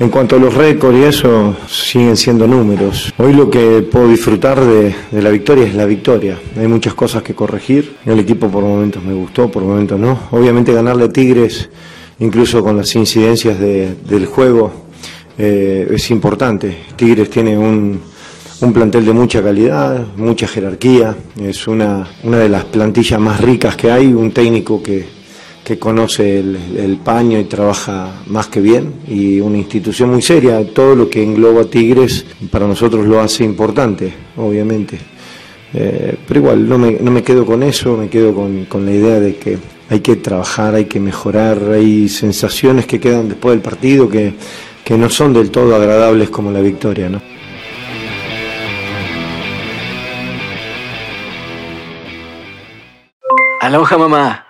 En cuanto a los récords y eso, siguen siendo números. Hoy lo que puedo disfrutar de, la victoria es la victoria. Hay muchas cosas que corregir. El equipo por momentos me gustó, por momentos no. Obviamente ganarle a Tigres, incluso con las incidencias de, del juego, eh, es importante. Tigres tiene un, un, plantel de mucha calidad, mucha jerarquía. Es una, una de las plantillas más ricas que hay. Un técnico que que conoce el, paño y trabaja más que bien y una institución muy seria. Todo lo que engloba Tigres para nosotros lo hace importante, obviamente. Eh, pero igual, no me, no me, quedo con eso, me quedo con, con, la idea de que hay que trabajar, hay que mejorar, hay sensaciones que quedan después del partido que, que no son del todo agradables como la victoria. ¿no? Aloha mamá.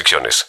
restricciones.